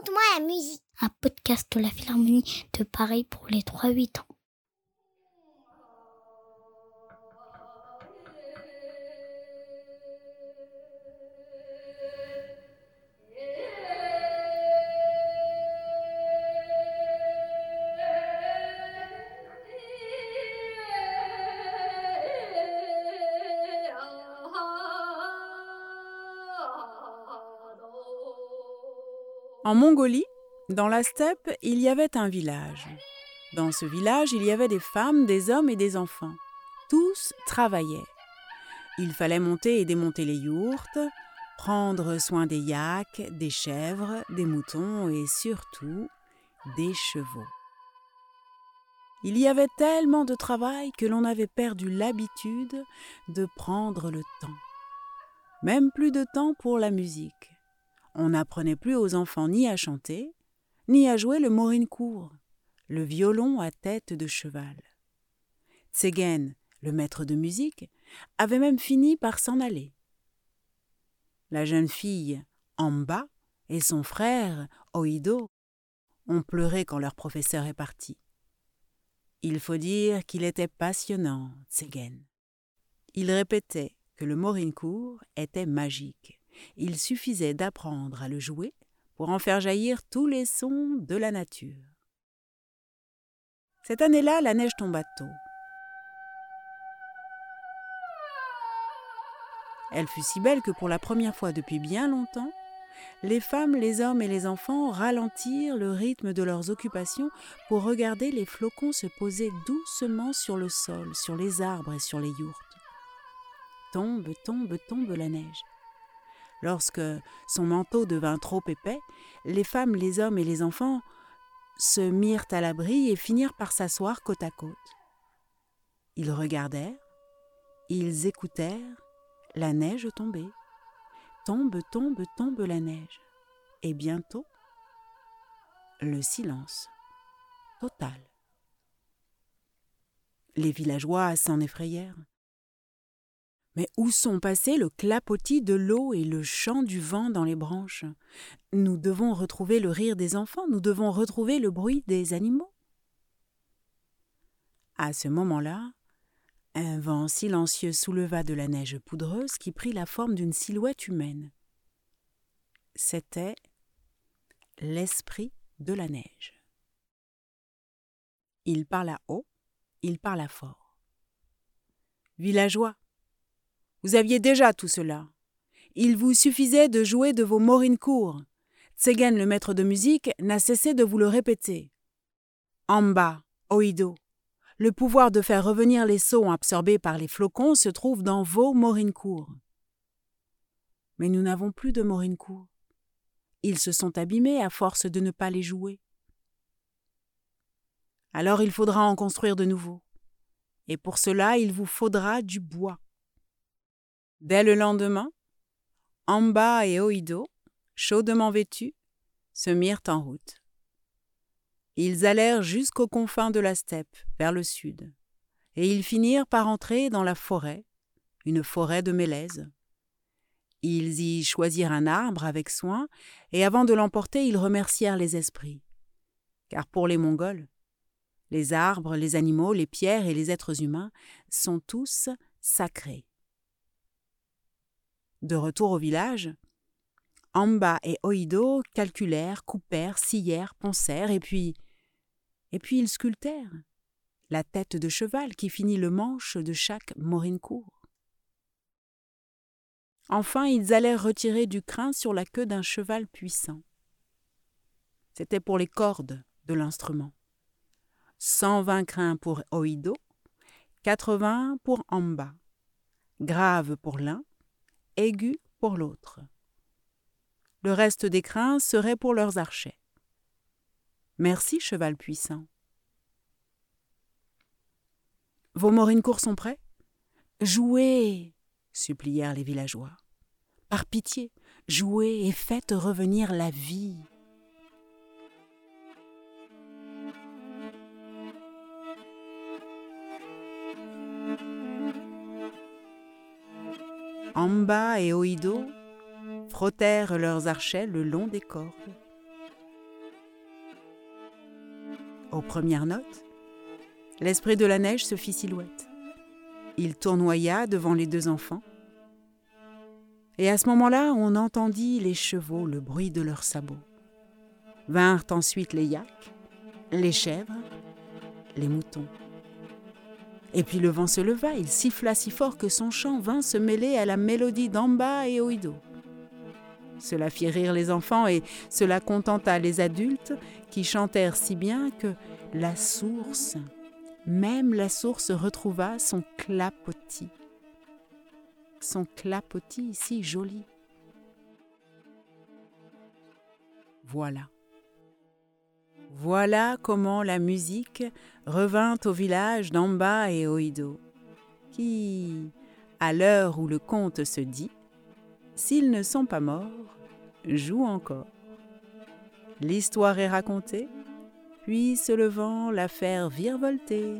Raconte-moi la musique. Un podcast de la Philharmonie de Paris pour les 3-8 ans. En Mongolie, dans la steppe, il y avait un village. Dans ce village, il y avait des femmes, des hommes et des enfants. Tous travaillaient. Il fallait monter et démonter les yourtes, prendre soin des yaks, des chèvres, des moutons et surtout des chevaux. Il y avait tellement de travail que l'on avait perdu l'habitude de prendre le temps. Même plus de temps pour la musique. On n'apprenait plus aux enfants ni à chanter, ni à jouer le morincourt, le violon à tête de cheval. Tsegen, le maître de musique, avait même fini par s'en aller. La jeune fille, Amba, et son frère, Oido, ont pleuré quand leur professeur est parti. Il faut dire qu'il était passionnant, Tsegen. Il répétait que le morincourt était magique il suffisait d'apprendre à le jouer pour en faire jaillir tous les sons de la nature. Cette année-là, la neige tomba tôt. Elle fut si belle que pour la première fois depuis bien longtemps, les femmes, les hommes et les enfants ralentirent le rythme de leurs occupations pour regarder les flocons se poser doucement sur le sol, sur les arbres et sur les yourtes. Tombe, tombe, tombe la neige. Lorsque son manteau devint trop épais, les femmes, les hommes et les enfants se mirent à l'abri et finirent par s'asseoir côte à côte. Ils regardèrent, ils écoutèrent, la neige tombait. Tombe, tombe, tombe la neige. Et bientôt, le silence total. Les villageois s'en effrayèrent. Mais où sont passés le clapotis de l'eau et le chant du vent dans les branches? Nous devons retrouver le rire des enfants, nous devons retrouver le bruit des animaux. À ce moment-là, un vent silencieux souleva de la neige poudreuse qui prit la forme d'une silhouette humaine. C'était l'esprit de la neige. Il parla haut, il parla fort. Villageois, vous aviez déjà tout cela. Il vous suffisait de jouer de vos morincourt. Tsegen, le maître de musique, n'a cessé de vous le répéter. Amba, Oido, le pouvoir de faire revenir les sons absorbés par les flocons se trouve dans vos morincourt. Mais nous n'avons plus de morincourt. Ils se sont abîmés à force de ne pas les jouer. Alors il faudra en construire de nouveaux. Et pour cela, il vous faudra du bois. Dès le lendemain, Amba et Oido, chaudement vêtus, se mirent en route. Ils allèrent jusqu'aux confins de la steppe, vers le sud, et ils finirent par entrer dans la forêt, une forêt de mélèzes. Ils y choisirent un arbre avec soin, et avant de l'emporter, ils remercièrent les esprits. Car pour les Mongols, les arbres, les animaux, les pierres et les êtres humains sont tous sacrés. De retour au village, Amba et Oido calculèrent, coupèrent, scièrent, poncèrent, et puis. et puis ils sculptèrent la tête de cheval qui finit le manche de chaque morincourt. Enfin, ils allèrent retirer du crin sur la queue d'un cheval puissant. C'était pour les cordes de l'instrument. Cent vingt crins pour Oido, quatre-vingts pour Amba, grave pour l'un, aigu pour l'autre. Le reste des crins serait pour leurs archets. Merci, cheval puissant. Vos morincourt sont prêts Jouez supplièrent les villageois. Par pitié, jouez et faites revenir la vie. Amba et Oido frottèrent leurs archets le long des cordes. Aux premières notes, l'esprit de la neige se fit silhouette. Il tournoya devant les deux enfants. Et à ce moment-là, on entendit les chevaux, le bruit de leurs sabots. Vinrent ensuite les yaks, les chèvres, les moutons. Et puis le vent se leva, il siffla si fort que son chant vint se mêler à la mélodie d'Amba et Oido. Cela fit rire les enfants et cela contenta les adultes qui chantèrent si bien que la source, même la source retrouva son clapotis. Son clapotis si joli. Voilà. Voilà comment la musique revint au village d'Amba et Oido, qui, à l'heure où le conte se dit, s'ils ne sont pas morts, jouent encore. L'histoire est racontée, puis se levant, l'affaire virevoltée.